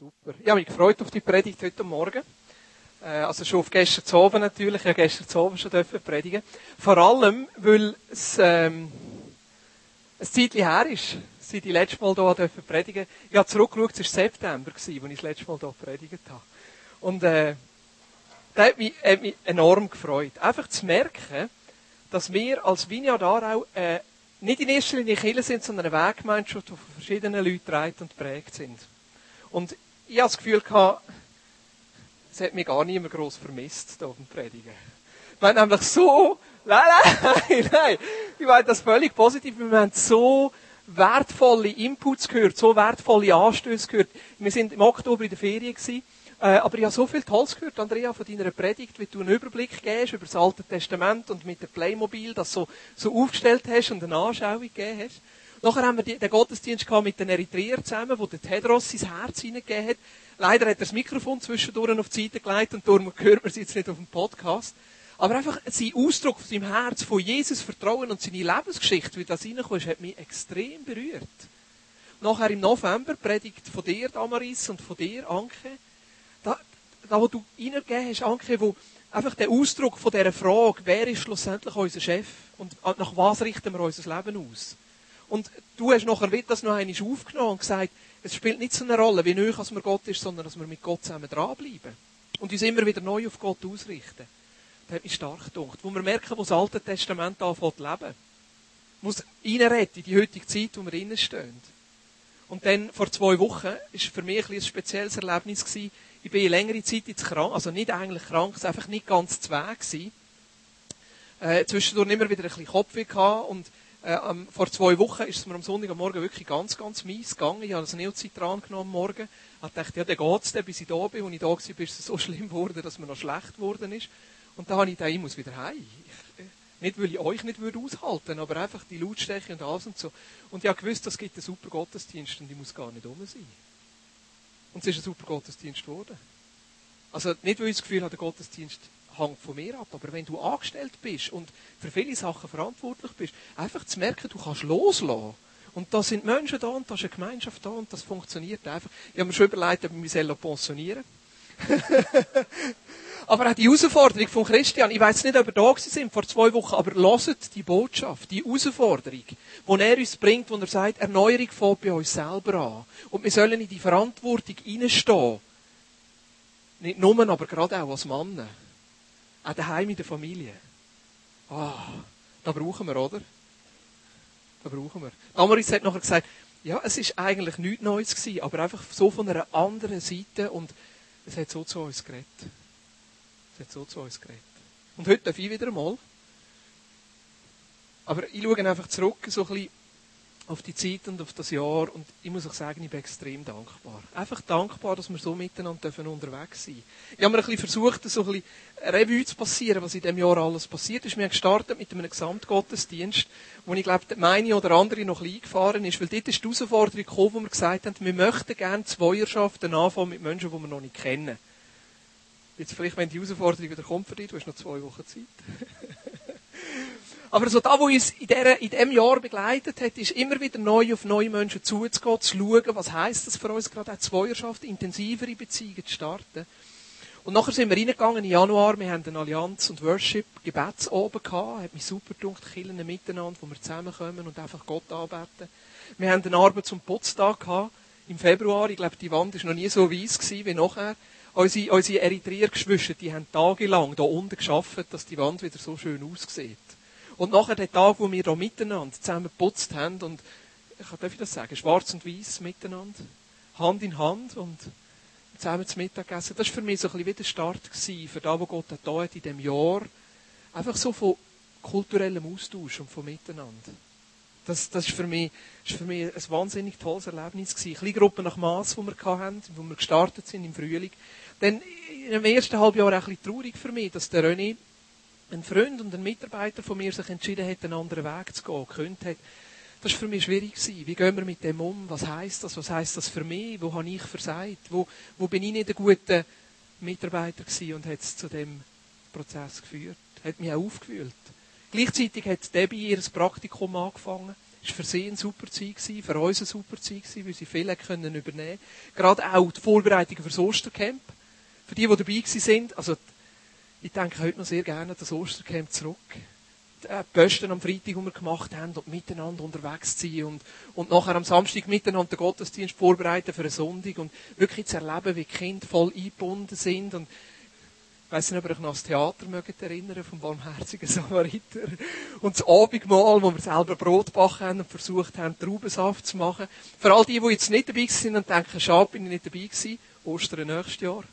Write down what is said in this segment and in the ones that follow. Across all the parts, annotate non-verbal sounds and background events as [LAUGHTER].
Super. Ich habe mich gefreut auf die Predigt heute Morgen. Äh, also schon auf gestern Abend natürlich. Ich gestern Abend schon predigen Vor allem, weil es ähm, ein Zeitchen her ist, seit ich letztes Mal hier predigen Ich habe zurückgeschaut, es war September, als ich das letzte Mal hier predigt habe. Und äh, das hat mich, hat mich enorm gefreut. Einfach zu merken, dass wir als Vineyard Aarau äh, nicht in erster Linie Kirche sind, sondern eine Weggemeinschaft, die von verschiedenen Leuten trägt und prägt sind. Und ich habe das Gefühl gehabt, es hat mich gar niemand gross vermisst, hier beim Predigen. Wir haben nämlich so, nein, nein, [LAUGHS] nein, ich meine das völlig positiv, wir haben so wertvolle Inputs gehört, so wertvolle Anstöße gehört. Wir sind im Oktober in der Ferien gewesen, äh, aber ich habe so viel Tolles gehört, Andrea, von deiner Predigt, wie du einen Überblick gibst über das Alte Testament und mit dem Playmobil das so, so aufgestellt hast und eine Anschauung gegeben hast. Nachher haben wir den Gottesdienst gehabt mit den Eritreern zusammen, wo der Tedros sein Herz hineingegeben hat. Leider hat er das Mikrofon zwischendurch auf die Seite gelegt und darum hört man es jetzt nicht auf dem Podcast. Aber einfach sein Ausdruck von seinem Herz, von Jesus Vertrauen und seine Lebensgeschichte, wie das reinkommt, hat mich extrem berührt. Nachher im November predigt von dir, Damaris, und von dir, Anke. Da, da wo du reingegeben hast, Anke, wo einfach der Ausdruck von dieser Frage, wer ist schlussendlich unser Chef und nach was richten wir unser Leben aus? Und du hast nachher wieder das noch einmal aufgenommen und gesagt, es spielt nicht so eine Rolle, wie neu als man Gott ist, sondern dass wir mit Gott zusammen dranbleiben. Und uns immer wieder neu auf Gott ausrichten. Das hat mich stark gedacht. Wo wir merken, wo das Alte Testament anfängt zu leben. Wo es reinredet in die heutige Zeit, wo wir stehen. Und dann, vor zwei Wochen, war für mich ein, ein spezielles Erlebnis gewesen. Ich bin längere Zeit jetzt krank, also nicht eigentlich krank, es war einfach nicht ganz zu gewesen. Äh, zwischendurch immer wieder ein bisschen Kopfweh gehabt und äh, vor zwei Wochen ist es mir am Sonntagmorgen wirklich ganz, ganz mies gegangen. Ich habe das Neocitran genommen Morgen. Ich dachte, ja, dann geht's dann, bis ich da bin. Und ich da war, ist es so [LAUGHS] schlimm geworden, dass mir noch schlecht geworden ist. Und da habe ich gedacht, ich muss wieder heim. Ich, nicht, weil ich euch nicht würde aushalten aber einfach die Lautstärke und alles und so. Und ich habe gewusst, es gibt einen super Gottesdienst und ich muss gar nicht um sein. Und es ist ein super Gottesdienst geworden. Also nicht, weil ich das Gefühl habe, der Gottesdienst hängt von mir ab. Aber wenn du angestellt bist und für viele Sachen verantwortlich bist, einfach zu merken, du kannst loslassen. Und da sind Menschen da und da ist eine Gemeinschaft da und das funktioniert einfach. Ich habe mir schon überlegt, ob ich mich pensionieren [LAUGHS] Aber auch die Herausforderung von Christian, ich weiß nicht, ob er da sind vor zwei Wochen, aber loset die Botschaft, die Herausforderung, die er uns bringt, wo er sagt, Erneuerung fängt bei uns selber an. Und wir sollen in die Verantwortung hineinstehen. Nicht nur, aber gerade auch als Männer. Auch daheim in der Familie. Ah, da brauchen wir, oder? Da brauchen wir. Amaris hat nachher gesagt, ja, es ist eigentlich nichts Neues gewesen, aber einfach so von einer anderen Seite und es hat so zu uns geredet. Es hat so zu uns geredet. Und heute darf ich wieder mal. Aber ich schaue einfach zurück, so ein bisschen auf die Zeit und auf das Jahr und ich muss auch sagen, ich bin extrem dankbar. Einfach dankbar, dass wir so miteinander unterwegs sein Ich habe mir ein bisschen versucht, so ein bisschen Revue zu passieren, was in diesem Jahr alles passiert ist. Wir haben gestartet mit einem Gesamtgottesdienst, wo ich glaube, meine oder andere noch ein bisschen eingefahren ist, weil dort ist die Herausforderung gekommen, wo wir gesagt haben, wir möchten gerne Zweierschaften anfangen mit Menschen, die wir noch nicht kennen. Jetzt vielleicht, wenn die Herausforderung wieder kommt für dich, du hast noch zwei Wochen Zeit. [LAUGHS] Aber so da, wo uns in, dieser, in diesem Jahr begleitet hat, ist immer wieder neu auf neue Menschen zuzugehen, zu schauen, was heisst das für uns gerade auch Zweierschaft, intensivere Beziehungen zu starten. Und nachher sind wir reingegangen im Januar, wir haben eine Allianz und Worship Gebetsoben gehabt, hat mich super gedacht, Killen miteinander, wo wir zusammenkommen und einfach Gott anbeten. Wir haben eine Arbeit zum Putztag gehabt, im Februar, ich glaube, die Wand ist noch nie so weiss gewesen wie nachher. Unsere, unsere Eritreer-Geschwister, die haben tagelang da unten geschafft, dass die Wand wieder so schön aussieht. Und nachher der Tag, wo wir da miteinander zusammen geputzt haben und, ich darf ich das sagen, schwarz und weiß miteinander, Hand in Hand und zusammen zum Mittagessen, das war für mich so ein bisschen wie der Start gewesen, für das, was Gott hat in diesem Jahr. Einfach so von kulturellem Austausch und von Miteinander. Das, das ist, für mich, ist für mich ein wahnsinnig tolles Erlebnis gewesen. Kleine Gruppe nach Maß, die wir hatten, wo wir gestartet sind im Frühling. Dann, im ersten Halbjahr auch ein bisschen traurig für mich, dass der René ein Freund und ein Mitarbeiter von mir sich entschieden hat, einen anderen Weg zu gehen, gekündigt hat, das war für mich schwierig. Wie gehen wir mit dem um? Was heisst das? Was heisst das für mich? Wo habe ich versagt? Wo, wo bin ich nicht ein guter Mitarbeiter gewesen und hat es zu dem Prozess geführt? Hat mich auch aufgewühlt. Gleichzeitig hat Debbie ihr Praktikum angefangen war für sie eine super Zeit, gewesen, für uns eine super Zeit, gewesen, weil sie viel können übernehmen Gerade auch die Vorbereitungen für das Ostercamp. Für die, die dabei sind, also ich denke heute noch sehr gerne an das Ostercamp zurück. Die Posten am Freitag, die wir gemacht haben, und miteinander unterwegs zu sein und, und nachher am Samstag miteinander den Gottesdienst vorbereiten für einen Sonntag und wirklich zu erleben, wie die Kinder voll eingebunden sind und ich weiss nicht, ob ihr euch noch ans Theater mögt erinnern vom barmherzigen Samariter. [LAUGHS] Und das Abendmahl, wo wir selber Brot gebacken haben und versucht haben, Traubensaft zu machen. Für all die, die jetzt nicht dabei sind und denken, schade, bin ich nicht dabei gewesen. Ostern nächstes Jahr.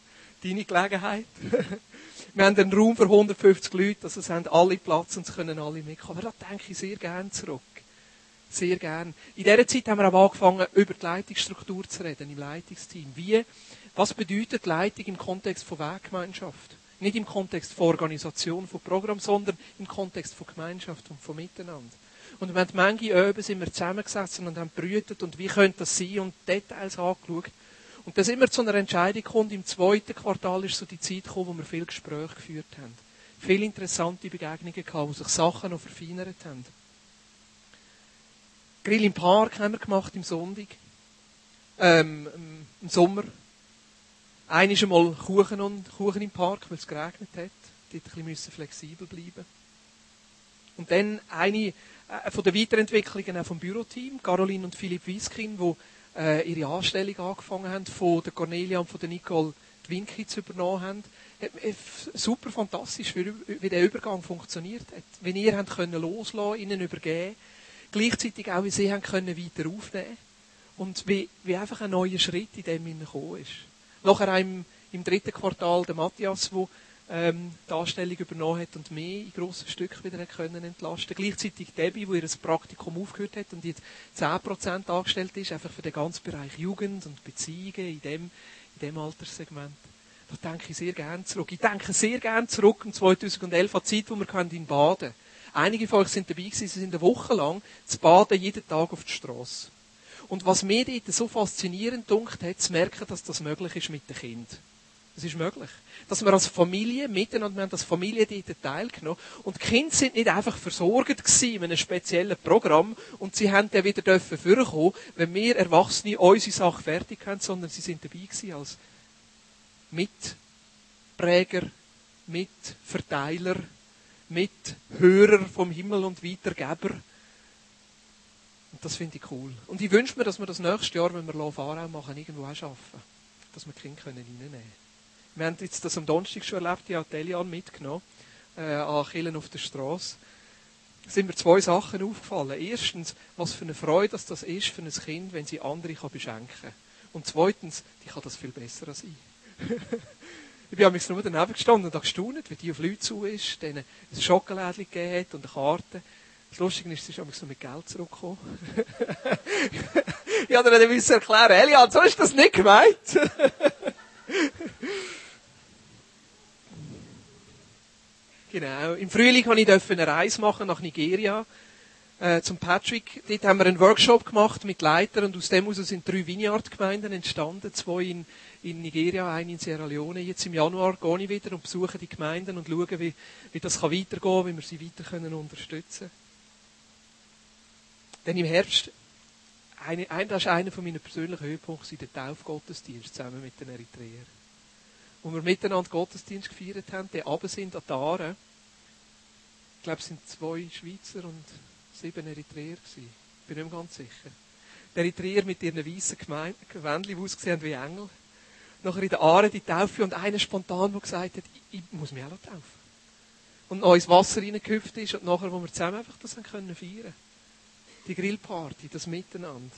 Deine Gelegenheit. [LAUGHS] wir haben einen Raum für 150 Leute, also es haben alle Platz und es können alle mitkommen. Aber da denke ich sehr gerne zurück. Sehr gern. In dieser Zeit haben wir auch angefangen, über die Leitungsstruktur zu reden, im Leitungsteam. Wie, was bedeutet Leitung im Kontext von Weggemeinschaft? Nicht im Kontext von Organisation, von Programm, sondern im Kontext von Gemeinschaft und von Miteinander. Und haben manche Öben sind wir zusammengesessen und haben brütet und wie könnte das sein und Details angeschaut. Und sind wir zu einer Entscheidung gekommen. Im zweiten Quartal ist so die Zeit gekommen, wo wir viel Gespräche geführt haben. Viele interessante Begegnungen gehabt, wo sich Sachen noch verfeinert haben. Grill im Park haben wir gemacht im Sonntag. Ähm, im Sommer. Einmal einmal Kuchen, und, Kuchen im Park, weil es geregnet hat. Dort ein bisschen flexibel bleiben Und dann eine äh, von den Weiterentwicklungen auch vom Büroteam, Caroline und Philipp Wieskin, die äh, ihre Anstellung angefangen haben, von der Cornelia und von der Nicole die Winki zu übernommen haben. Super fantastisch, wie, wie der Übergang funktioniert hat. Wenn ihr habt können loslassen, ihnen übergeben, gleichzeitig auch, wie sie haben können weiter aufnehmen und wie, wie einfach ein neuer Schritt in dem gekommen ist. Nachher im, im dritten Quartal der Matthias, der ähm, die Anstellung übernommen hat und mehr in grossen Stücken wieder können entlasten Gleichzeitig Debbie, die ihr Praktikum aufgehört hat und jetzt 10% angestellt ist, einfach für den ganzen Bereich Jugend und Beziehungen in dem, in dem Alterssegment. Da denke ich sehr gerne zurück. Ich denke sehr gerne zurück an 2011, an die Zeit, wo wir in Baden Einige von euch sind dabei gewesen, sie sind eine Woche lang zu baden, jeden Tag auf der Straße. Und was mir dort so faszinierend dunkt hat, zu merken, dass das möglich ist mit dem Kind. Das ist möglich. Dass wir als Familie miteinander, wir haben als Familie dort teilgenommen. Und die Kinder sind nicht einfach versorgt gewesen in einem speziellen Programm und sie haben dann wieder dürfen vorkommen, wenn wir Erwachsene unsere Sache fertig haben, sondern sie sind dabei gewesen als Mitpräger, Mitverteiler, Mithörer vom Himmel und Weitergeber. Und das finde ich cool. Und ich wünsche mir, dass wir das nächste Jahr, wenn wir Lauf machen, irgendwo auch schaffen. Dass wir die Kinder reinnehmen können. Wir haben jetzt das am Donnerstag schon erlebt, ich habe Delian mitgenommen, äh, an Killen auf der Straße. Da sind mir zwei Sachen aufgefallen. Erstens, was für eine Freude dass das ist für ein Kind, wenn sie andere kann beschenken kann. Und zweitens, die kann das viel besser als ich. [LAUGHS] ich bin am nur daneben gestanden und habe gestaunt, wie die auf Leute zu ist, denen ein Schokolädchen gegeben hat und eine Karte. Das Lustige ist, sie ist so mit Geld zurückgekommen. [LAUGHS] ich habe dann erklären, Elian, so ist das nicht gemeint. [LAUGHS] genau. Im Frühling durfte ich eine Reise machen nach Nigeria. Äh, zum Patrick. Dort haben wir einen Workshop gemacht mit Leitern und aus dem heraus sind drei Vineyard-Gemeinden entstanden. Zwei in, in Nigeria, eine in Sierra Leone. Jetzt im Januar gehe ich wieder und besuche die Gemeinden und schaue, wie, wie das kann weitergehen kann, wie wir sie weiter können unterstützen können. Dann im Herbst, eine, ein, das ist einer meiner persönlichen Höhepunkte der Taufgottesdienst zusammen mit den Eritreern. Wo wir miteinander Gottesdienst gefeiert haben, die runter sind an die Aare. Ich glaube, es sind zwei Schweizer und sieben Eritreer gewesen. Ich bin nicht mehr ganz sicher. Die Eritreer mit ihren weißen Gewändchen, die ausgesehen wie Engel. Nachher in der Aare die Taufe und einer spontan, der gesagt hat, ich, ich muss mich auch taufen. Und noch ins Wasser reingehüpft ist und nachher, wo wir zusammen einfach das können feiern die Grillparty, das Miteinander.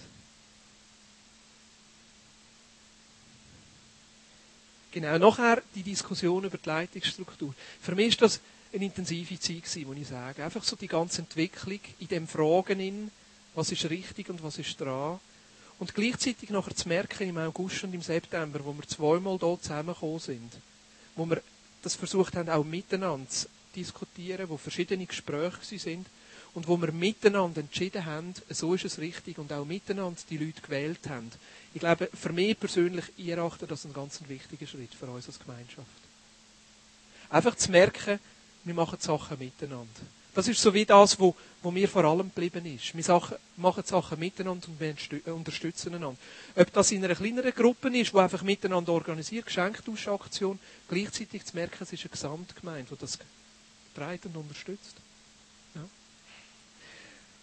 Genau, nachher die Diskussion über die Leitungsstruktur. Für mich ist das eine intensive Zeit gewesen, muss ich sagen. Einfach so die ganze Entwicklung in dem Fragen in, was ist richtig und was ist dran. Und gleichzeitig nachher zu merken, im August und im September, wo wir zweimal dort zusammengekommen sind, wo wir das versucht haben, auch miteinander zu diskutieren, wo verschiedene Gespräche sind, und wo wir miteinander entschieden haben, so ist es richtig und auch miteinander die Leute gewählt haben. Ich glaube, für mich persönlich, ich erachte das einen ganz wichtigen Schritt für uns als Gemeinschaft. Einfach zu merken, wir machen Sachen miteinander. Das ist so wie das, wo, wo mir vor allem geblieben ist. Wir machen Sachen miteinander und wir äh, unterstützen einander. Ob das in einer kleineren Gruppe ist, die einfach miteinander organisiert, Geschenktauschaktion, gleichzeitig zu merken, es ist eine Gesamtgemeinde, die das trägt und unterstützt. Ja.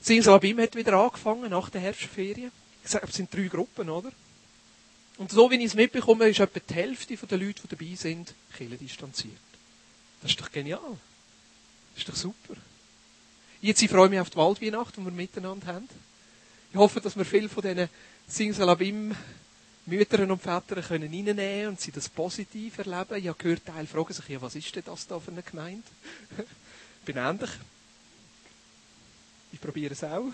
Sinsalabim hat wieder angefangen nach der Herbstferien. Ich sage, es sind drei Gruppen, oder? Und so wie ich es mitbekomme, ist etwa die Hälfte der Leute, die dabei sind, distanziert. Das ist doch genial. Das ist doch super. Jetzt ich freue mich auf die Waldweihnacht, die wir miteinander haben. Ich hoffe, dass wir viel von diesen Singsalabim Müttern und Vätern können reinnehmen und sie das positiv erleben. Ich habe gehört, Teil fragen sich, ja, was ist denn das da für eine Gemeinde? ich [LAUGHS] bin ähnlich. Ich probiere es auch. [LAUGHS]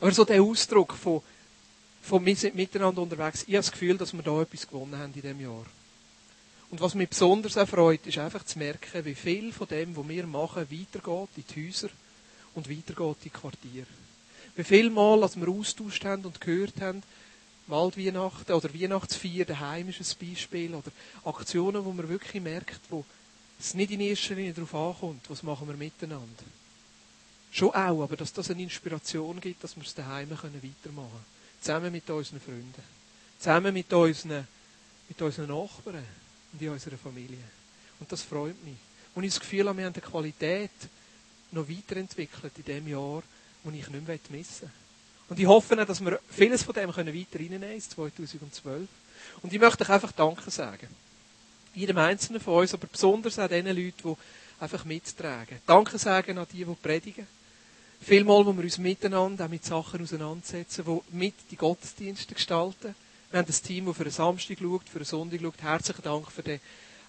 Aber so der Ausdruck von, von miteinander unterwegs, ich habe das Gefühl, dass wir da etwas gewonnen haben in diesem Jahr. Und was mich besonders erfreut, ist einfach zu merken, wie viel von dem, was wir machen, weitergeht in die Häuser und weitergeht in die Quartiere. Wie viel Mal, als wir austauscht haben und gehört haben, Waldweihnachten oder Weihnachtsfeier daheim ist ein Beispiel, oder Aktionen, wo man wirklich merkt, wo es nicht in erster Linie darauf ankommt, was machen wir miteinander. Schon auch, aber dass das eine Inspiration gibt, dass wir es daheim weitermachen können. Zusammen mit unseren Freunden. Zusammen mit unseren, mit unseren Nachbarn und in unserer Familie. Und das freut mich. Und ich das Gefühl wir haben die Qualität noch weiterentwickelt in dem Jahr, wo ich nicht mehr missen will. Und ich hoffe, dass wir vieles von dem können weiter reinnehmen in 2012. Und ich möchte euch einfach Danke sagen. Jedem Einzelnen von uns, aber besonders auch den Leuten, die einfach mittragen. Danke sagen an die, die predigen. Vielmal, wo wir uns miteinander auch mit Sachen auseinandersetzen, die mit die Gottesdienste gestalten. Wir haben ein Team, das für einen Samstag schaut, für einen Sonntag schaut. Herzlichen Dank für den,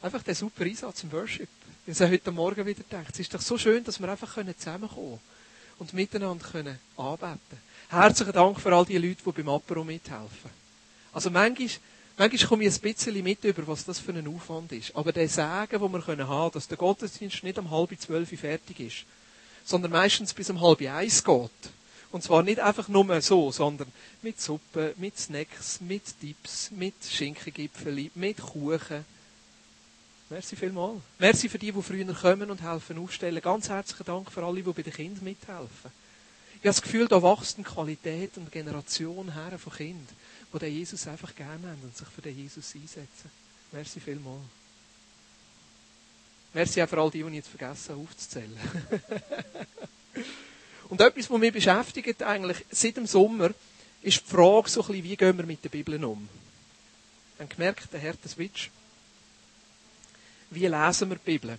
einfach den super Einsatz im Worship. Ich habe heute Morgen wieder gedacht, es ist doch so schön, dass wir einfach zusammenkommen können und miteinander können anbeten Herzlichen Dank für all die Leute, die beim Apero mithelfen. Also manchmal, manchmal komme ich ein bisschen mit über, was das für ein Aufwand ist. Aber der Sagen, den wir haben können, dass der Gottesdienst nicht um halb zwölf fertig ist, sondern meistens bis um halb eins geht, und zwar nicht einfach nur so, sondern mit Suppe, mit Snacks, mit Dips, mit Schinkengipfeli, mit Kuchen. Merci vielmals. Merci für die, die früher kommen und helfen aufstellen. Ganz herzlichen Dank für alle, die bei den Kindern mithelfen. Ich habe das Gefühl, da wächst eine Qualität und Generation her von Kindern, die den Jesus einfach gerne haben und sich für den Jesus einsetzen. Merci vielmals. Merci auch für all die, die ich jetzt vergessen habe aufzuzählen. [LAUGHS] Und etwas, was mich beschäftigt eigentlich seit dem Sommer, ist die Frage so ein bisschen, wie gehen wir mit der Bibel um? Haben gemerkt, der Herr Switch. Wie lesen wir die Bibel?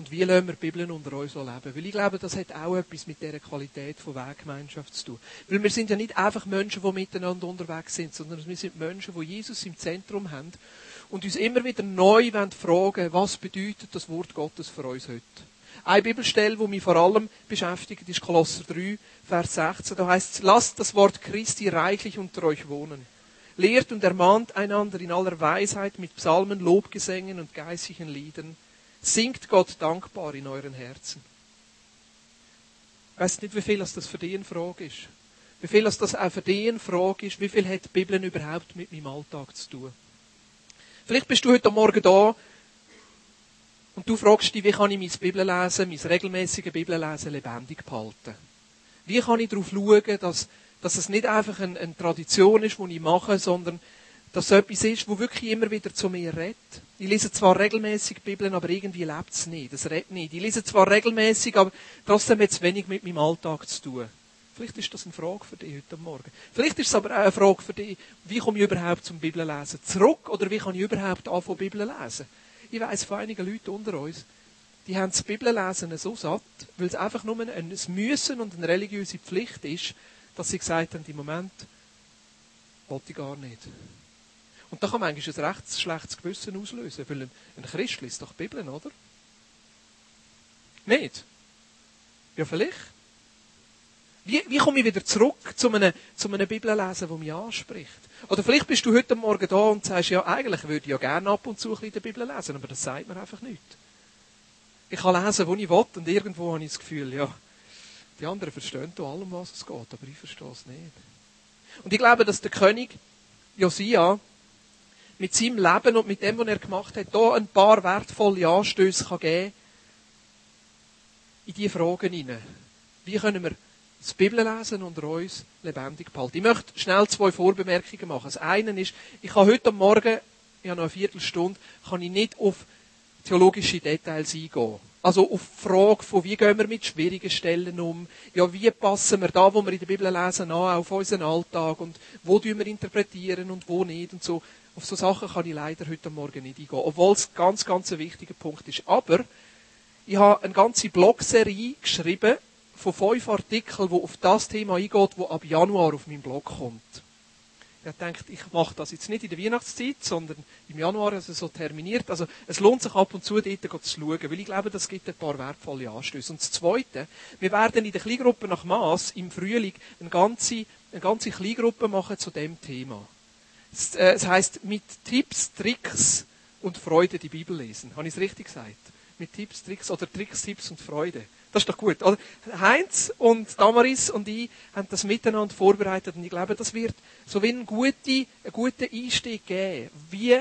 Und wie lassen wir die Bibel unter uns leben? Weil ich glaube, das hat auch etwas mit dieser Qualität von Weggemeinschaft zu tun. Weil wir sind ja nicht einfach Menschen, die miteinander unterwegs sind, sondern wir sind Menschen, die Jesus im Zentrum haben und uns immer wieder neu fragen was bedeutet das Wort Gottes für uns heute? Eine Bibelstelle, die mich vor allem beschäftigt, ist Kolosser 3, Vers 16. Da heißt es, lasst das Wort Christi reichlich unter euch wohnen. Lehrt und ermahnt einander in aller Weisheit mit Psalmen, Lobgesängen und geistlichen Liedern. Singt Gott dankbar in euren Herzen. Ich weiß nicht, wie viel das für dich eine Frage ist. Wie viel das auch für dich eine Frage ist. Wie viel hat die Bibel überhaupt mit meinem Alltag zu tun? Vielleicht bist du heute Morgen da und du fragst dich, wie kann ich mein Bibellesen, mein regelmäßiges Bibellesen lebendig behalten? Wie kann ich darauf schauen, dass, dass es nicht einfach eine, eine Tradition ist, die ich mache, sondern dass es etwas ist, wo wirklich immer wieder zu mir redet. Ich lese zwar regelmäßig Bibeln, aber irgendwie lebt es nicht. Es redet nicht. Ich lese zwar regelmäßig, aber trotzdem hat es wenig mit meinem Alltag zu tun. Vielleicht ist das eine Frage für dich heute Morgen. Vielleicht ist es aber auch eine Frage für dich, wie komme ich überhaupt zum Bibellesen zurück oder wie kann ich überhaupt anfangen, Bibel lesen? Ich weiss von einigen Leuten unter uns, die haben das Bibellesen so satt, weil es einfach nur ein Müssen und eine religiöse Pflicht ist, dass sie gesagt haben, im Moment wollte ich gar nicht. Und da kann man eigentlich ein recht schlechtes Gewissen auslösen, weil ein, Christ liest doch Bibeln, oder? Nicht? Ja, vielleicht. Wie, wie komme ich wieder zurück zu einem, zu einem Bibellesen, das mich anspricht? Oder vielleicht bist du heute Morgen da und sagst, ja, eigentlich würde ich ja gerne ab und zu ein bisschen die Bibel lesen, aber das sagt mir einfach nicht. Ich kann lesen, wo ich will, und irgendwo habe ich das Gefühl, ja, die anderen verstehen da allem, was es geht, aber ich verstehe es nicht. Und ich glaube, dass der König Josia mit seinem Leben und mit dem, was er gemacht hat, da ein paar wertvolle Anstöße kann geben in diese Fragen hinein. Wie können wir das Bibel lesen und uns lebendig behalten? Ich möchte schnell zwei Vorbemerkungen machen. Das eine ist, ich habe heute Morgen, ich habe noch eine Viertelstunde, kann ich nicht auf theologische Details eingehen. Also auf die Frage von, wie gehen wir mit schwierigen Stellen um? Ja, wie passen wir da, wo wir in der Bibel lesen, an auf unseren Alltag? Und wo tun wir interpretieren und wo nicht? Und so. Auf so Sachen kann ich leider heute Morgen nicht eingehen. Obwohl es ganz, ganz ein wichtiger Punkt ist. Aber, ich habe eine ganze Blogserie geschrieben von fünf Artikeln, die auf das Thema eingeht, wo ab Januar auf meinem Blog kommt. Ich gedacht, ich mache das jetzt nicht in der Weihnachtszeit, sondern im Januar, also so terminiert. Also es lohnt sich ab und zu dort zu schauen, weil ich glaube, das gibt ein paar wertvolle Anstöße. Und das Zweite, wir werden in der Kleingruppe nach Maß im Frühling eine ganze, eine ganze Kleingruppe machen zu dem Thema. Es, äh, es heisst, mit Tipps, Tricks und Freude die Bibel lesen. Habe ich es richtig gesagt? Mit Tipps, Tricks oder Tricks, Tipps und Freude. Das ist doch gut, oder? Heinz und Damaris und ich haben das miteinander vorbereitet und ich glaube, das wird so wie ein guter, einen guten Einstieg geben. Wie,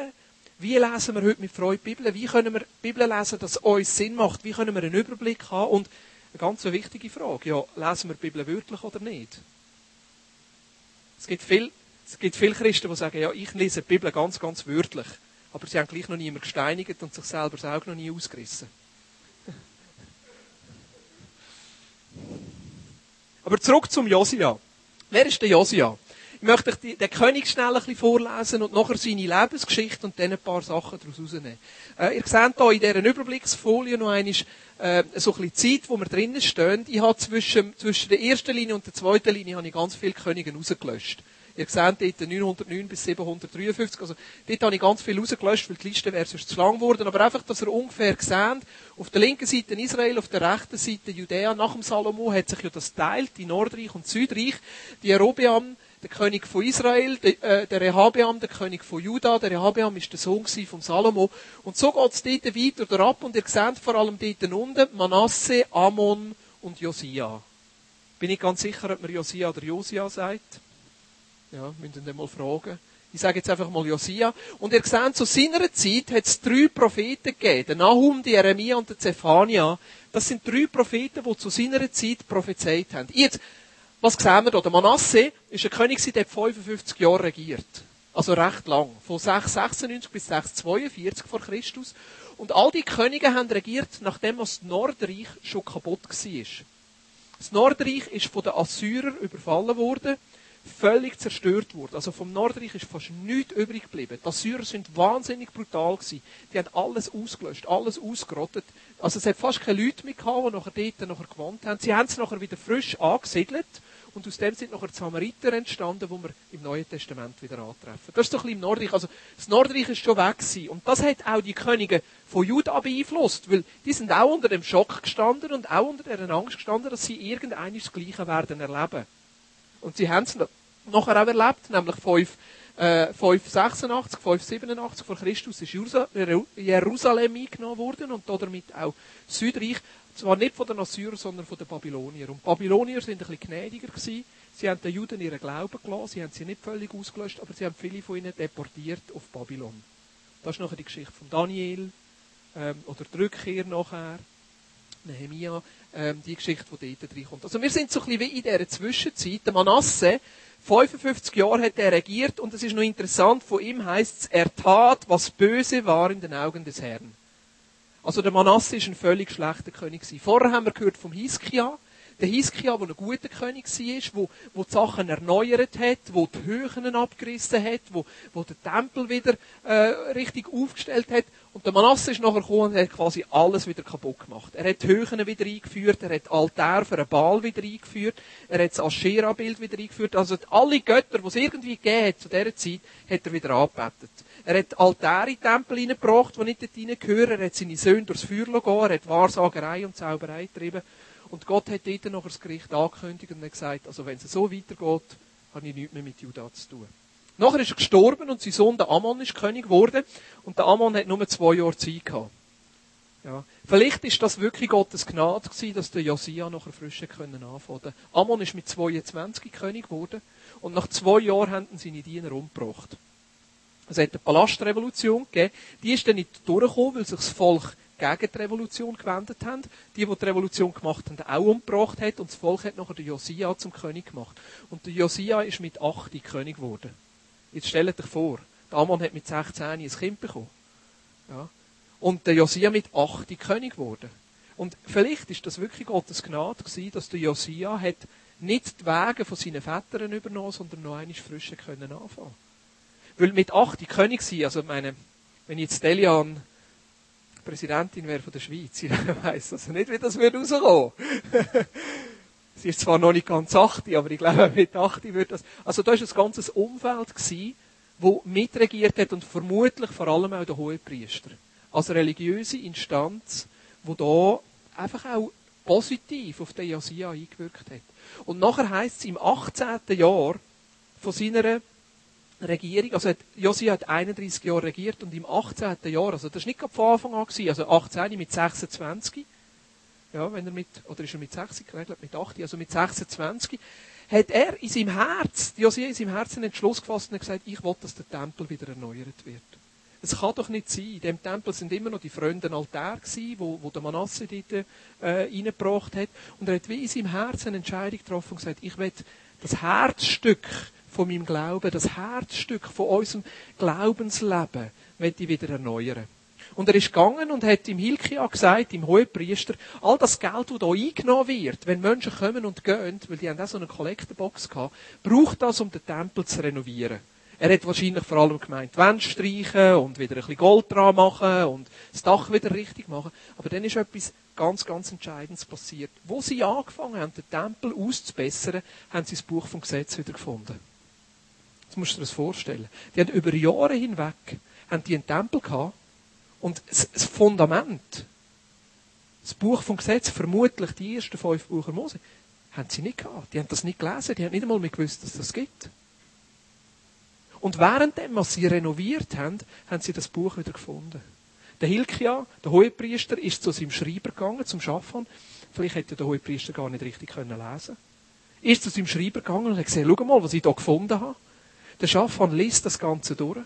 wie lesen wir heute mit Freude die Bibel? Wie können wir die Bibel lesen, dass es uns Sinn macht? Wie können wir einen Überblick haben? Und eine ganz wichtige Frage, ja, lesen wir die Bibel wirklich oder nicht? Es gibt viel, es gibt viele Christen, die sagen, ja, ich lese die Bibel ganz, ganz wörtlich. Aber sie haben gleich noch niemand gesteinigt und sich selber das Auge noch nie ausgerissen. Aber zurück zum Josia. Wer ist der Josia? Ich möchte euch den König schnell ein bisschen vorlesen und nachher seine Lebensgeschichte und dann ein paar Sachen daraus rausnehmen. Äh, ihr seht hier in dieser Überblicksfolie noch einmal äh, so ein bisschen Zeit, wo wir drinnen stehen. Ich habe zwischen, zwischen der ersten Linie und der zweiten Linie habe ich ganz viele Könige rausgelöscht. Ihr seht dort 909 bis 753. Also, dort habe ich ganz viel rausgelöscht, weil die Liste wäre sonst zu lang geworden. Aber einfach, dass ihr ungefähr seht, auf der linken Seite Israel, auf der rechten Seite Judäa. Nach dem Salomo hat sich ja das teilt, die Nordreich und Südreich. Die Jerobeam, der König von Israel, der, äh, der Rehabeam, der König von Juda. Der Rehabeam ist der Sohn von Salomo. Und so geht es dort weiter durchab. Und ihr seht vor allem dort unten Manasse, Ammon und Josia. Bin ich ganz sicher, ob man Josia oder Josia sagt. Ja, müssen wir mal fragen. Ich sage jetzt einfach mal Josia. Und ihr seht, zu seiner Zeit hat es drei Propheten gegeben. Der Nahum, der Jeremia und der Zephania. Das sind drei Propheten, die zu seiner Zeit prophezeit haben. Jetzt, was sehen wir da? Der Manasse ist ein König, der 55 Jahre regiert. Also recht lang. Von 696 bis 642 vor Christus. Und all die Könige haben regiert, nachdem das Nordreich schon kaputt war. Das Nordreich ist von den Assyrern überfallen worden völlig zerstört wurde. Also vom Nordreich ist fast nichts übrig geblieben. Die Assyrer sind wahnsinnig brutal gewesen. Die haben alles ausgelöscht, alles ausgerottet. Also es hat fast keine Leute mehr gehabt, die nachher dort nachher gewohnt haben. Sie haben es nachher wieder frisch angesiedelt. Und aus dem sind nachher die Samariter entstanden, die wir im Neuen Testament wieder antreffen. Das ist doch ein bisschen im Nordreich. Also, das Nordreich ist schon weg gewesen. Und das hat auch die Könige von Juda beeinflusst. Weil die sind auch unter dem Schock gestanden und auch unter der Angst gestanden, dass sie irgendeines Gleiche werden erleben. Und sie haben es nachher auch erlebt, nämlich 5, äh, 586, 587 vor Christus ist Jerusalem eingenommen worden und damit auch Südreich, zwar nicht von den Assyrern, sondern von den Babyloniern. Und die Babylonier sind ein bisschen gnädiger gewesen. Sie haben den Juden ihren Glauben gelassen, sie haben sie nicht völlig ausgelöscht, aber sie haben viele von ihnen deportiert auf Babylon. Das ist nachher die Geschichte von Daniel, ähm, oder die Rückkehr nachher, Nehemia, ähm, die Geschichte, die dort reinkommt. Also wir sind so ein bisschen wie in dieser Zwischenzeit. Der Manasse 55 Jahre hat er regiert und es ist noch interessant, von ihm heißt es, er tat, was böse war in den Augen des Herrn. Also der Manasse ist ein völlig schlechter König Vorher haben wir gehört vom Hiskia, der Hiskia, der ein guter König war, wo, wo die Sachen erneuert hat, wo die Höhen abgerissen hat, wo, wo den Tempel wieder äh, richtig aufgestellt hat. Und der Manasse ist nachher gekommen und hat quasi alles wieder kaputt gemacht. Er hat Höhen wieder eingeführt, er hat Altar für einen Baal wieder eingeführt, er hat das Aschera-Bild wieder eingeführt. Also alle Götter, die es irgendwie gegeben hat zu dieser Zeit, hat er wieder angebetet. Er hat Altäre in den Tempel hineingebracht, die nicht dort hineingehören. Er hat seine Söhne durchs Feuer gehen, er hat Wahrsagerei und Zauberei getrieben. Und Gott hat dort noch das Gericht angekündigt und hat gesagt, also wenn es so weitergeht, habe ich nichts mehr mit Judah zu tun. Nachher ist er gestorben und sein Sohn, der Ammon, ist König geworden. Und der Ammon hat nur zwei Jahre Zeit gehabt. Ja. Vielleicht ist das wirklich Gottes Gnade gewesen, dass der Josia nachher frisch können anfangen. Ammon ist mit 22 König geworden. Und nach zwei Jahren haben seine Diener umgebracht. Es hat eine Palastrevolution gegeben. Die ist dann nicht durchgekommen, weil sich das Volk gegen die Revolution gewendet haben, die, die die Revolution gemacht haben, auch umgebracht hat und das Volk hat nachher den Josia zum König gemacht. Und der Josia ist mit 8 König geworden. Jetzt stellt euch vor, der Amon hat mit 16 ein Kind bekommen. Ja. Und der Josia mit 8 König geworden. Und vielleicht ist das wirklich Gottes Gnade gewesen, dass der Josia hat nicht die Wege von seinen Vätern übernommen, sondern noch einmal frische können anfangen. Weil mit 8 König sein, also meine, wenn jetzt Delian Präsidentin wäre von der Schweiz, [LAUGHS] ich weiss also nicht, wie das rauskommen. [LAUGHS] Sie ist zwar noch nicht ganz 80, aber ich glaube, mit 80 würde das, also da war ein ganzes Umfeld gewesen, wo mitregiert hat und vermutlich vor allem auch der Hohepriester. Als religiöse Instanz, wo da einfach auch positiv auf den Josia eingewirkt hat. Und nachher heisst es im 18. Jahr von seiner Regierung, also Josia hat 31 Jahre regiert und im 18. Jahr, also das war nicht von Anfang an, gewesen, also 18 mit 26, ja, wenn er mit, oder ist er mit 60 geregelt, mit 80, also mit 26, hat er in seinem Herz, Josia in seinem Herzen einen Entschluss gefasst und gesagt, ich will, dass der Tempel wieder erneuert wird. Es kann doch nicht sein. In dem Tempel sind immer noch die Freunde Altäre gewesen, wo, wo der Manasse dort äh, reingebracht hat. Und er hat wie in seinem Herzen eine Entscheidung getroffen und gesagt, ich will das Herzstück von meinem Glauben, das Herzstück von unserem Glaubensleben, möchte ich wieder erneuern. Und er ist gegangen und hat im Hilkia gesagt, im Hohepriester, all das Geld, das hier eingenommen wird, wenn Menschen kommen und gehen, weil die haben auch so eine Kollektenbox gehabt, braucht das, um den Tempel zu renovieren. Er hat wahrscheinlich vor allem gemeint, Wände streichen und wieder ein bisschen Gold dran machen und das Dach wieder richtig machen. Aber dann ist etwas ganz, ganz Entscheidendes passiert. Wo sie angefangen haben, den Tempel auszubessern, haben sie das Buch vom Gesetz wieder gefunden. Das musst du dir das vorstellen. Die haben über Jahre hinweg haben die einen Tempel gehabt und das Fundament, das Buch vom Gesetz, vermutlich die ersten fünf Bücher Mose, haben sie nicht gehabt. Die haben das nicht gelesen, die haben nicht einmal mehr gewusst, dass das gibt. Und währenddem, was sie renoviert haben, haben sie das Buch wieder gefunden. Der Hilkia, der Hohepriester, ist zu seinem Schreiber gegangen, zum Schaffan. Vielleicht hätte der Hohepriester gar nicht richtig lesen können Ist zu seinem Schreiber gegangen und hat gesagt, schau mal, was ich da gefunden habe. Der Schafan liest das Ganze durch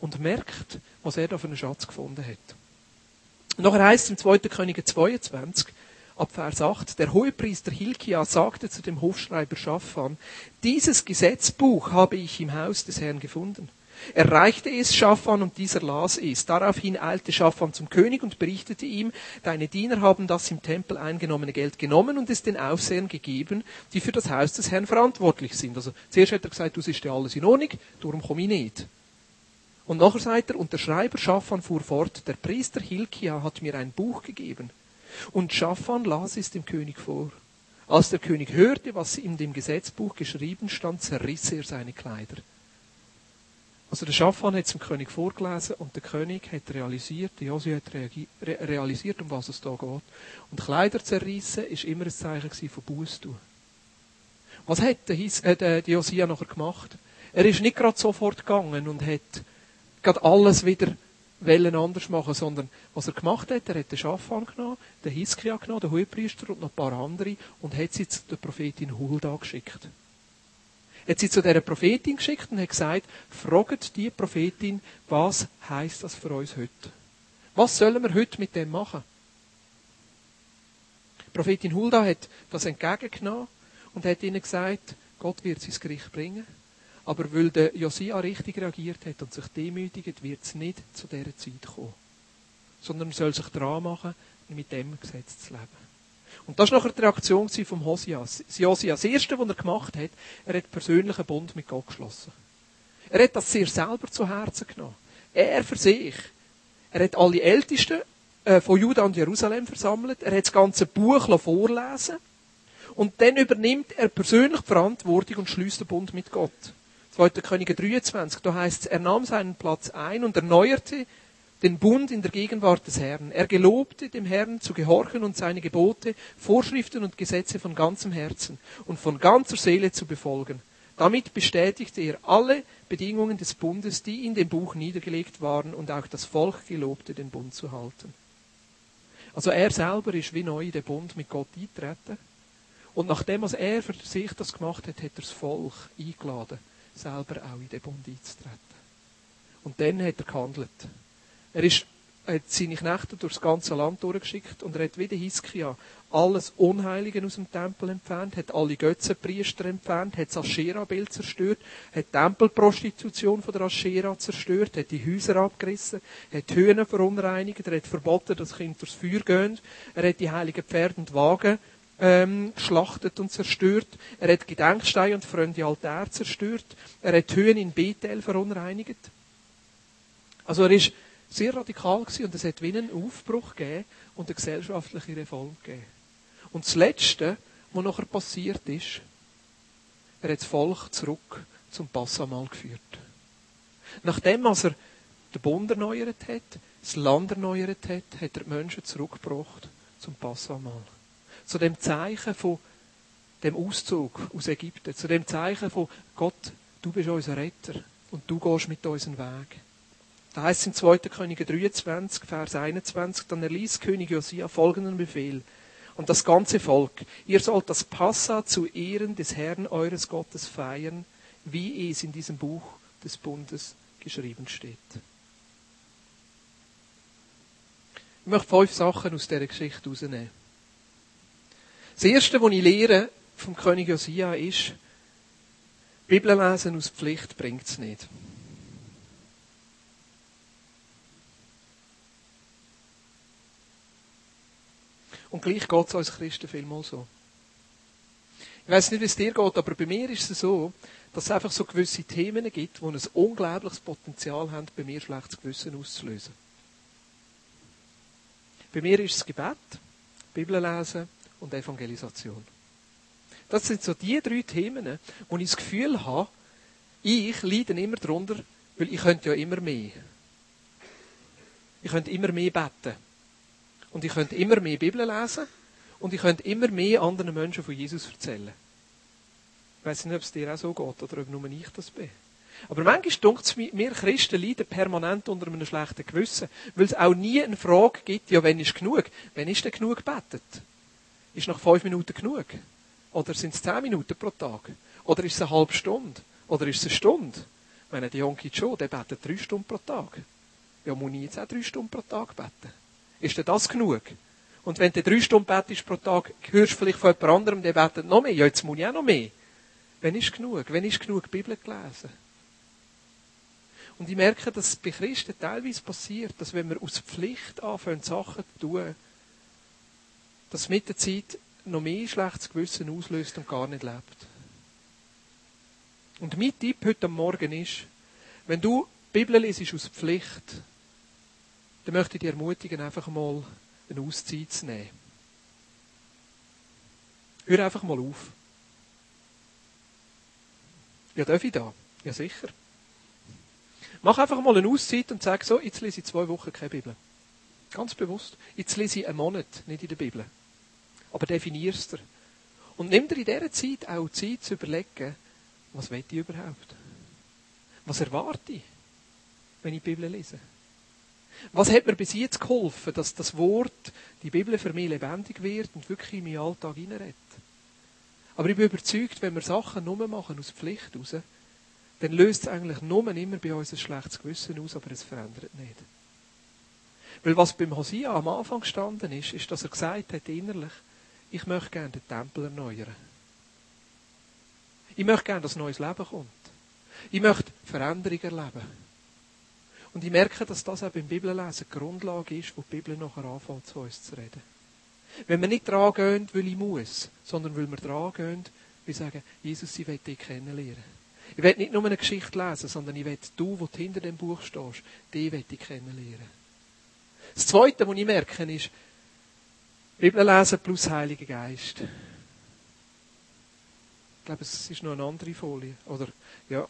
und merkt, was er da für einen Schatz gefunden hat. Nachher heißt im 2. Könige 22, ab Vers 8, der Hohepriester Hilkia sagte zu dem Hofschreiber Schafan, dieses Gesetzbuch habe ich im Haus des Herrn gefunden. Er reichte es Schaffan und dieser las es. Daraufhin eilte Schaffan zum König und berichtete ihm, deine Diener haben das im Tempel eingenommene Geld genommen und es den Aufsehern gegeben, die für das Haus des Herrn verantwortlich sind. Also zuerst hat er gesagt, du siehst ja alles in Ordnung, darum komme ich nicht. Und nachher sagt er, und der Schreiber Schaffan fuhr fort, der Priester Hilkia hat mir ein Buch gegeben. Und Schaffan las es dem König vor. Als der König hörte, was in dem Gesetzbuch geschrieben stand, zerriss er seine Kleider. Also der Schaffan hat zum König vorgelesen und der König hat realisiert, der Josi hat realisiert, um was es da geht. Und Kleider zerrissen ist immer ein Zeichen von Buß. Was hat der, äh, der Josia nachher gemacht? Er ist nicht gerade sofort gegangen und hat gerade alles wieder wollen anders machen, sondern was er gemacht hat, er hat den Schafan genommen, den Hiskia genommen, den Hohepriester und noch ein paar andere und hat sie zu der Prophetin Hulda geschickt hat sie zu dieser Prophetin geschickt und hat gesagt, fragt die Prophetin, was heißt das für uns heute? Was sollen wir heute mit dem machen? Die Prophetin Hulda hat das entgegengenommen und hat ihnen gesagt, Gott wird sein Gericht bringen. Aber weil der Josia richtig reagiert hat und sich demütigt, wird es nicht zu dieser Zeit kommen. Sondern er soll sich dran machen, mit dem Gesetz zu leben. Und das war nachher die Reaktion vom Hosias. Josias, das Erste, was er gemacht hat, er hat persönlichen Bund mit Gott geschlossen. Er hat das sehr selber zu Herzen genommen. Er für sich. Er hat alle Ältesten äh, von Juda und Jerusalem versammelt. Er hat das ganze Buch vorlesen Und dann übernimmt er persönlich die Verantwortung und schließt den Bund mit Gott. 2. Könige 23, da heißt es, er nahm seinen Platz ein und erneuerte den Bund in der Gegenwart des Herrn. Er gelobte dem Herrn zu gehorchen und seine Gebote, Vorschriften und Gesetze von ganzem Herzen und von ganzer Seele zu befolgen. Damit bestätigte er alle Bedingungen des Bundes, die in dem Buch niedergelegt waren, und auch das Volk gelobte, den Bund zu halten. Also er selber ist wie neu in den Bund mit Gott eintreten. Und nachdem was er für sich das gemacht hat, hat er das Volk eingeladen, selber auch in den Bund einzutreten. Und dann hat er gehandelt. Er ist hat seine Knechte durch das ganze Land durchgeschickt und er hat wieder Hiskia alles Unheilige aus dem Tempel entfernt, hat alle Götzenpriester entfernt, hat das Aschera-Bild zerstört, hat die Tempelprostitution von der Aschera zerstört, hat die Häuser abgerissen, hat die Hühner verunreinigt, er hat verboten, dass Kinder durchs Feuer gehen, er hat die heiligen Pferde und Wagen ähm, geschlachtet und zerstört, er hat Gedenksteine und fremde Altäre zerstört, er hat Höhen in Bethel verunreinigt. Also er ist sehr radikal gewesen und es hat wie einen Aufbruch gegeben und eine gesellschaftliche Reform gegeben. Und das Letzte, was nachher passiert ist, er hat das Volk zurück zum Passamal geführt. Nachdem als er den Bund erneuert hat, das Land erneuert hat, hat er die Menschen zurückgebracht zum Passamal. Zu dem Zeichen von dem Auszug aus Ägypten, zu dem Zeichen von Gott, du bist unser Retter und du gehst mit unserem Weg. Da heißt es in 2. Könige 23, Vers 21, dann erließ König Josia folgenden Befehl und das ganze Volk, ihr sollt das Passa zu Ehren des Herrn eures Gottes feiern, wie es in diesem Buch des Bundes geschrieben steht. Ich möchte fünf Sachen aus dieser Geschichte herausnehmen. Das erste, was ich lehre vom König Josia ist, Bibel lesen aus Pflicht bringt es nicht. Und gleich geht es uns Christen vielmal so. Ich weiß nicht, wie es dir geht, aber bei mir ist es so, dass es einfach so gewisse Themen gibt, die ein unglaubliches Potenzial haben, bei mir schlechtes Gewissen auszulösen. Bei mir ist es Gebet, Bibel lesen und Evangelisation. Das sind so die drei Themen, wo ich das Gefühl habe, ich leide immer darunter, weil ich könnte ja immer mehr. Ich könnte immer mehr beten. Und ich könnte immer mehr Bibel lesen. Und ich könnte immer mehr anderen Menschen von Jesus erzählen. Ich weiß nicht, ob es dir auch so geht oder ob nur ich das bin. Aber manchmal dunkt es mir, Christen leiden permanent unter einem schlechten Gewissen, weil es auch nie eine Frage gibt, ja, wenn ist genug? Wenn ist denn genug gebetet? Ist nach fünf Minuten genug? Oder sind es zehn Minuten pro Tag? Oder ist es eine halbe Stunde? Oder ist es eine Stunde? Ich meine, der Jonki Joe, der betet drei Stunden pro Tag. Ja, muss ich jetzt auch drei Stunden pro Tag beten? Ist denn das genug? Und wenn du drei Stunden betest pro Tag, hörst du vielleicht von jemand anderem, der betet noch mehr. Ja, jetzt muss ich auch noch mehr. Wenn ist genug? Wenn ist genug Bibel gelesen? Und ich merke, dass es bei Christen teilweise passiert, dass wenn wir aus Pflicht anfangen, Sachen zu tun, dass mit der Zeit noch mehr schlechtes Gewissen auslöst und gar nicht lebt. Und mein Tipp heute Morgen ist, wenn du Bibel lesest aus Pflicht, dann möchte ich dich ermutigen, einfach mal eine Auszeit zu nehmen. Hör einfach mal auf. Ja, darf ich da? Ja, sicher. Mach einfach mal eine Auszeit und sag so, jetzt lese ich zwei Wochen keine Bibel. Ganz bewusst. Jetzt lese ich einen Monat nicht in der Bibel. Aber definierst dir. Und nimm dir in dieser Zeit auch Zeit zu überlegen, was will ich überhaupt? Was erwarte ich, wenn ich die Bibel lese? Was hat mir bis jetzt geholfen, dass das Wort, die Bibel für mich lebendig wird und wirklich in meinen Alltag hineinredet? Aber ich bin überzeugt, wenn wir Sachen nur machen aus Pflicht raus, dann löst es eigentlich nur immer bei uns ein schlechtes Gewissen aus, aber es verändert nicht. Weil was beim Hosea am Anfang gestanden ist, ist, dass er gesagt hat innerlich, ich möchte gerne den Tempel erneuern. Ich möchte gerne, dass neues Leben kommt. Ich möchte Veränderung erleben. Und ich merke, dass das auch beim Bibellesen Grundlage ist, wo die Bibel nachher anfängt, zu uns zu reden. Wenn wir nicht dran gehen, weil ich muss, sondern weil wir dran gehen, wir sagen, Jesus, ich will dich kennenlernen. Ich will nicht nur eine Geschichte lesen, sondern ich will du, wo hinter dem Buch stehst, die will ich kennenlernen. Das Zweite, was ich merke, ist, Bibel lesen plus Heiliger Geist. Ich glaube, es ist noch eine andere Folie. Oder, ja,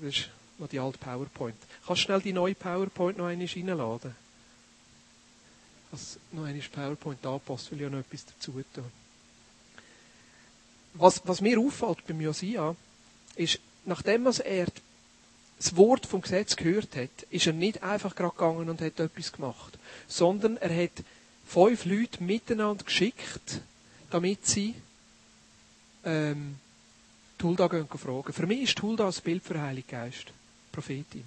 das ist noch die alte PowerPoint. Kannst du schnell die neue PowerPoint noch einmal reinladen? Ich noch einmal PowerPoint anpasst, weil ich ja noch etwas dazu tun. Was, was mir auffällt beim Josia, ist, nachdem er das Wort vom Gesetz gehört hat, ist er nicht einfach gerade gegangen und hat etwas gemacht, sondern er hat fünf Leute miteinander geschickt, damit sie ähm, gehen fragen. Für mich ist Tulda ein Bild für den Heiligen Geist. Prophetin.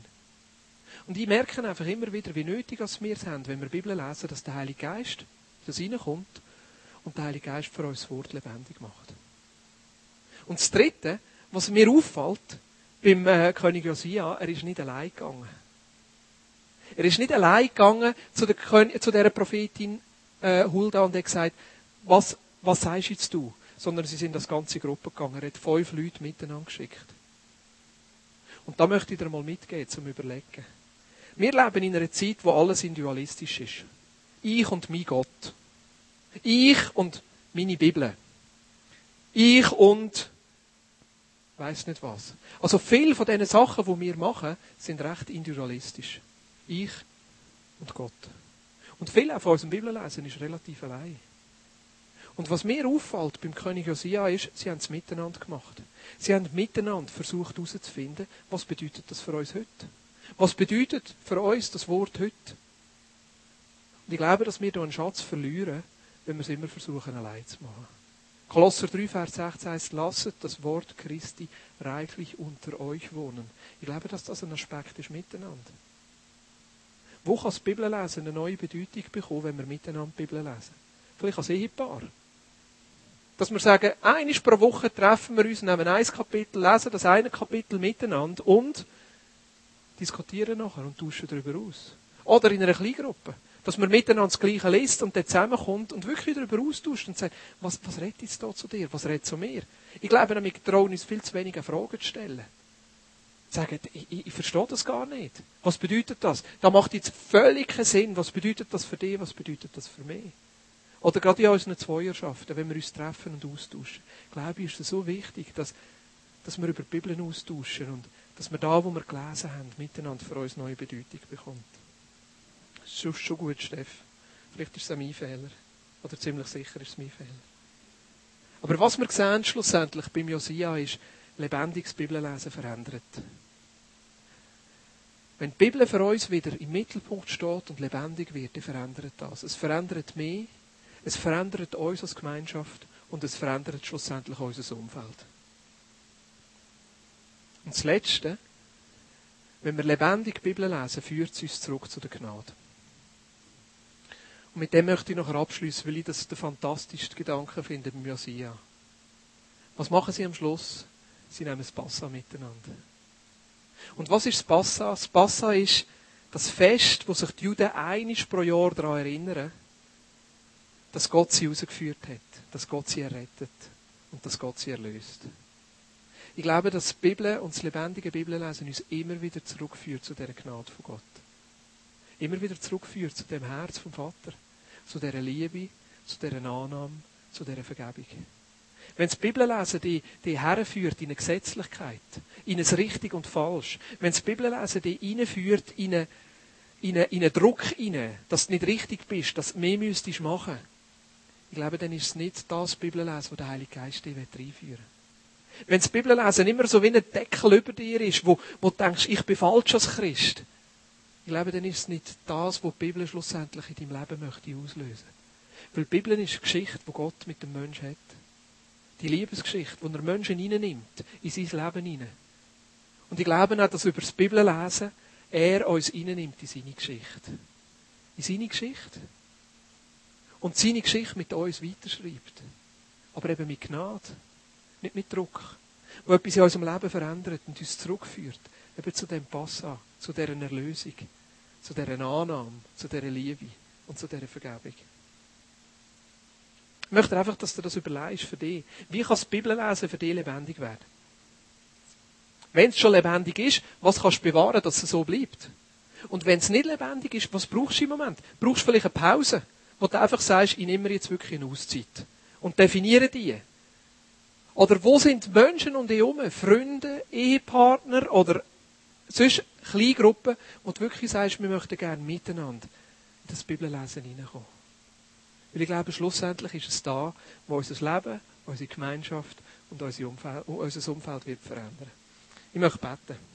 Und ich merke einfach immer wieder, wie nötig wir es haben, wenn wir die Bibel lesen, dass der Heilige Geist das reinkommt und der Heilige Geist für uns das Wort lebendig macht. Und das Dritte, was mir auffällt, beim äh, König Josia, er ist nicht allein gegangen. Er ist nicht allein gegangen zu der, zu der Prophetin äh, Hulda und hat gesagt, was, was sagst jetzt du? Sondern sie sind als ganze Gruppe gegangen. Er hat fünf Leute miteinander geschickt. Und da möchte ich dir mal mitgehen, zum Überlegen. Wir leben in einer Zeit, wo alles individualistisch ist. Ich und mein Gott. Ich und meine Bibel. Ich und weiß nicht was. Also viele von diesen Sachen, die wir machen, sind recht individualistisch. Ich und Gott. Und viele von unserem Bibellesen ist relativ allein. Und was mir auffällt beim König Josia ist, sie haben es miteinander gemacht. Sie haben miteinander versucht herauszufinden, was bedeutet das für uns heute. Was bedeutet für uns das Wort heute? Und ich glaube, dass wir hier einen Schatz verlieren, wenn wir es immer versuchen, allein zu machen. Kolosser 3, Vers 16 heißt, lasset das Wort Christi reichlich unter euch wohnen. Ich glaube, dass das ein Aspekt ist miteinander. Wo kann das Bibellesen eine neue Bedeutung bekommen, wenn wir miteinander Bibel lesen? Vielleicht als Ehepaar. Dass wir sagen, einmal pro Woche treffen wir uns, nehmen ein Kapitel, lesen das eine Kapitel miteinander und diskutieren nachher und tauschen darüber aus. Oder in einer Kleingruppe. Dass man miteinander das Gleiche liest und dann zusammenkommt und wirklich darüber austauscht und sagt, was, was redet jetzt da zu dir? Was redet zu mir? Ich glaube, wir trauen uns viel zu wenige Fragen zu stellen. Sagen, ich, ich, ich verstehe das gar nicht. Was bedeutet das? Da macht jetzt völlig keinen Sinn. Was bedeutet das für dich? Was bedeutet das für mich? Oder gerade in unseren Zweierschaften, wenn wir uns treffen und austauschen. Glaube ich, ist es so wichtig, dass, dass wir über die Bibel austauschen und dass wir da, wo wir gelesen haben, miteinander für uns neue Bedeutung bekommt. Das ist schon gut, Steff. Vielleicht ist es auch mein Fehler. Oder ziemlich sicher ist es mein Fehler. Aber was wir sehen schlussendlich beim Josia ist, lebendiges Bibellesen verändert. Wenn die Bibel für uns wieder im Mittelpunkt steht und lebendig wird, dann verändert das. Es verändert mich, es verändert uns als Gemeinschaft und es verändert schlussendlich unser Umfeld. Und das Letzte, wenn wir lebendig die Bibel lesen, führt es uns zurück zu der Gnade. Und mit dem möchte ich noch abschließen, weil ich das den fantastischsten Gedanken finde beim Josia. Was machen sie am Schluss? Sie nehmen das Passa miteinander. Und was ist das Passa? Das Passa ist das Fest, wo sich die Juden einisch pro Jahr daran erinnern, dass Gott sie rausgeführt hat, dass Gott sie errettet und dass Gott sie erlöst. Ich glaube, dass die Bibel und das lebendige Bibellesen uns immer wieder zurückführt zu dieser Gnade von Gott. Immer wieder zurückführt zu dem Herz vom Vater, zu dieser Liebe, zu dieser Annahme, zu dieser Vergebung. Wenn das Bibellesen die, die herführt in eine Gesetzlichkeit, in ein richtig und falsch, wenn das Bibellesen die hineinführt in einen, in einen, in einen Druck dass du nicht richtig bist, dass du mehr müsstest machen, ich glaube, dann ist es nicht das Bibellesen, das der Heilige Geist dich reinführen will. Wenn das Bibellesen immer so wie ein Deckel über dir ist, wo, wo du denkst, ich bin falsch als Christ, ich glaube, dann ist es nicht das, was die Bibel schlussendlich in deinem Leben möchte auslösen. Weil die Bibel ist eine Geschichte, die Gott mit dem Menschen hat. Die Liebesgeschichte, die er Menschen hineinnimmt, in sein Leben hinein. Und ich glaube auch, dass über das Bibellesen er uns hineinnimmt in seine Geschichte. In seine Geschichte. Und seine Geschichte mit uns weiterschreibt. Aber eben mit Gnade nicht mit Druck, wo etwas in unserem Leben verändert und uns zurückführt, eben zu dem Passa, zu deren Erlösung, zu deren Annahme, zu deren Liebe und zu deren Vergebung. Ich möchte einfach, dass du das überlegst für dich. Wie kann das Bibellesen für dich lebendig werden? Wenn es schon lebendig ist, was kannst du bewahren, dass es so bleibt? Und wenn es nicht lebendig ist, was brauchst du im Moment? Brauchst du vielleicht eine Pause, wo du einfach sagst, ich nehme jetzt wirklich eine Auszeit. Und definiere die. Oder wo sind Menschen um dich herum? Freunde, Ehepartner oder sonst Kleingruppen, wo du wirklich sagst, wir möchten gerne miteinander in das Bibellesen hineinkommen. Weil ich glaube, schlussendlich ist es da, wo unser Leben, unsere Gemeinschaft und unser Umfeld, unser Umfeld wird verändern. Ich möchte beten.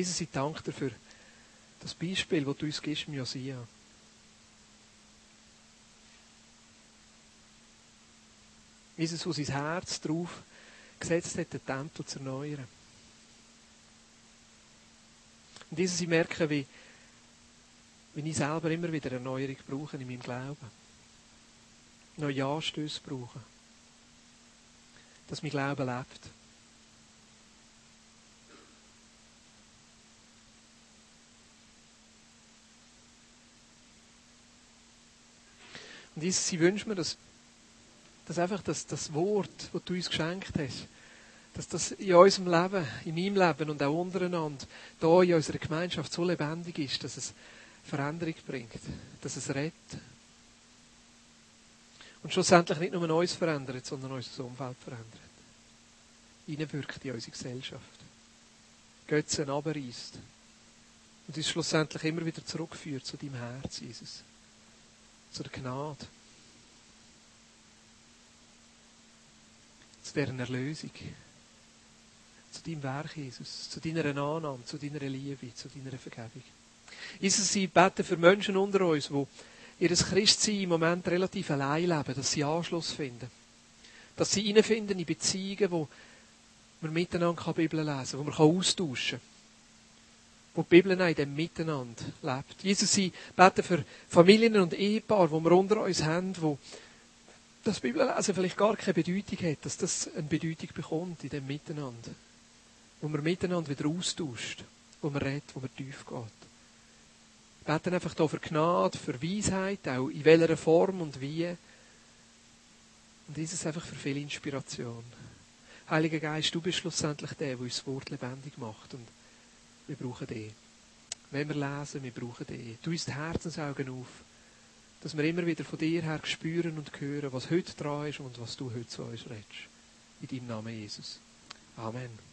Jesus, ich danke dir für das Beispiel, das du uns gibst im Josia. Jesus, wo sein Herz drauf gesetzt hat, den Tempel zu erneuern. Und Jesus, ich merke, wie, wie ich selber immer wieder Erneuerung brauche in meinem Glauben. Neue Anstöße brauche. Dass mein Glauben lebt. Und Jesus, ich wünsche mir, dass, dass einfach das, das Wort, das du uns geschenkt hast, dass das in unserem Leben, in meinem Leben und auch untereinander, da in unserer Gemeinschaft so lebendig ist, dass es Veränderung bringt, dass es rettet. Und schlussendlich nicht nur uns verändert, sondern unser Umfeld verändert. Hineinwirkt in unsere Gesellschaft. Götzen abreißt. Und uns schlussendlich immer wieder zurückführt zu deinem Herz, Jesus. Zu der Gnade. Zu deren Erlösung. Zu deinem Werk, Jesus. Zu deiner Annahme, zu deiner Liebe, zu deiner Vergebung. Jesus, sie beten für Menschen unter uns, die ihr Christsein im Moment relativ allein leben, dass sie Anschluss finden. Dass sie hineinfinden in Beziehungen, wo man miteinander Bibel lesen kann, wo man austauschen kann. Wo die Bibel in dem Miteinander lebt. Jesus, sie beten für Familien und Ehepaare, die wir unter uns haben, wo das Bibellesen vielleicht gar keine Bedeutung hat, dass das eine Bedeutung bekommt in dem Miteinander. Wo man miteinander wieder austauscht, wo man redet, wo man tief geht beten einfach hier für Gnade, für Weisheit, auch in welcher Form und wie. Und dieses einfach für viel Inspiration. Heiliger Geist, du bist schlussendlich der, der uns das Wort lebendig macht. Und wir brauchen dich. Wenn wir lesen, wir brauchen dich. Du uns die Herzensaugen auf, dass wir immer wieder von dir her spüren und hören, was heute dran ist und was du heute zu uns redest. In deinem Namen, Jesus. Amen.